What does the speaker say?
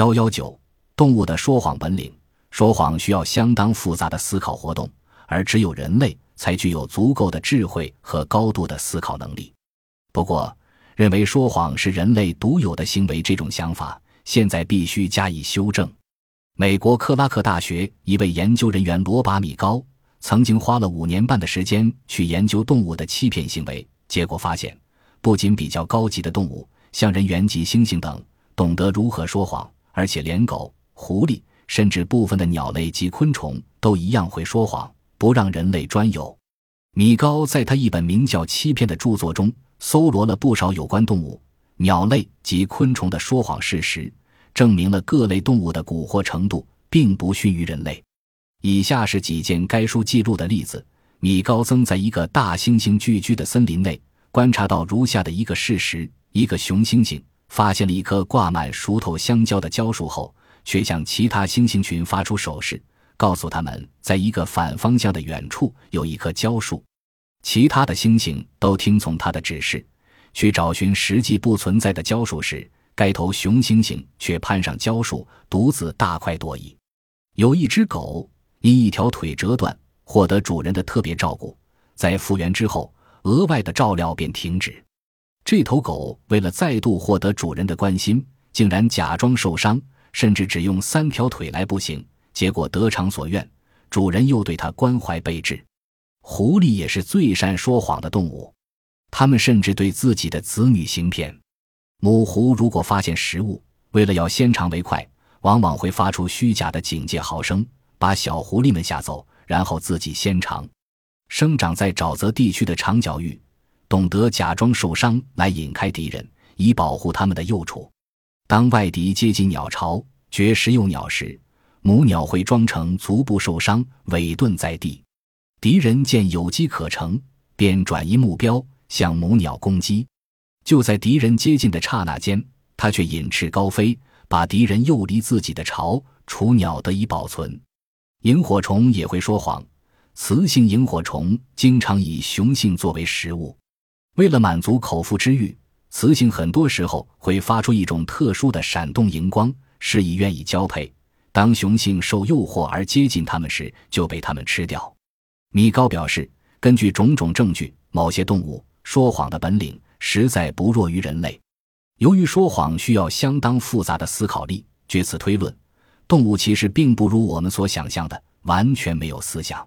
幺幺九，动物的说谎本领。说谎需要相当复杂的思考活动，而只有人类才具有足够的智慧和高度的思考能力。不过，认为说谎是人类独有的行为这种想法，现在必须加以修正。美国克拉克大学一位研究人员罗巴米高曾经花了五年半的时间去研究动物的欺骗行为，结果发现，不仅比较高级的动物，像人猿及猩猩等，懂得如何说谎。而且连狗、狐狸，甚至部分的鸟类及昆虫都一样会说谎，不让人类专有。米高在他一本名叫《欺骗》的著作中，搜罗了不少有关动物、鸟类及昆虫的说谎事实，证明了各类动物的蛊惑程度并不逊于人类。以下是几件该书记录的例子：米高曾在一个大猩猩聚居的森林内观察到如下的一个事实：一个雄猩猩。发现了一棵挂满熟透香蕉的蕉树后，却向其他猩猩群发出手势，告诉他们，在一个反方向的远处有一棵蕉树。其他的猩猩都听从他的指示，去找寻实际不存在的蕉树时，该头雄猩猩却攀上蕉树，独自大快朵颐。有一只狗因一条腿折断，获得主人的特别照顾，在复原之后，额外的照料便停止。这头狗为了再度获得主人的关心，竟然假装受伤，甚至只用三条腿来步行，结果得偿所愿，主人又对它关怀备至。狐狸也是最善说谎的动物，它们甚至对自己的子女行骗。母狐如果发现食物，为了要先尝为快，往往会发出虚假的警戒嚎声，把小狐狸们吓走，然后自己先尝。生长在沼泽地区的长角鹬。懂得假装受伤来引开敌人，以保护他们的幼雏。当外敌接近鸟巢绝食幼鸟时，母鸟会装成足部受伤，委顿在地。敌人见有机可乘，便转移目标向母鸟攻击。就在敌人接近的刹那间，它却引翅高飞，把敌人诱离自己的巢，雏鸟得以保存。萤火虫也会说谎，雌性萤火虫经常以雄性作为食物。为了满足口腹之欲，雌性很多时候会发出一种特殊的闪动荧光，示意愿意交配。当雄性受诱惑而接近它们时，就被它们吃掉。米高表示，根据种种证据，某些动物说谎的本领实在不弱于人类。由于说谎需要相当复杂的思考力，据此推论，动物其实并不如我们所想象的完全没有思想。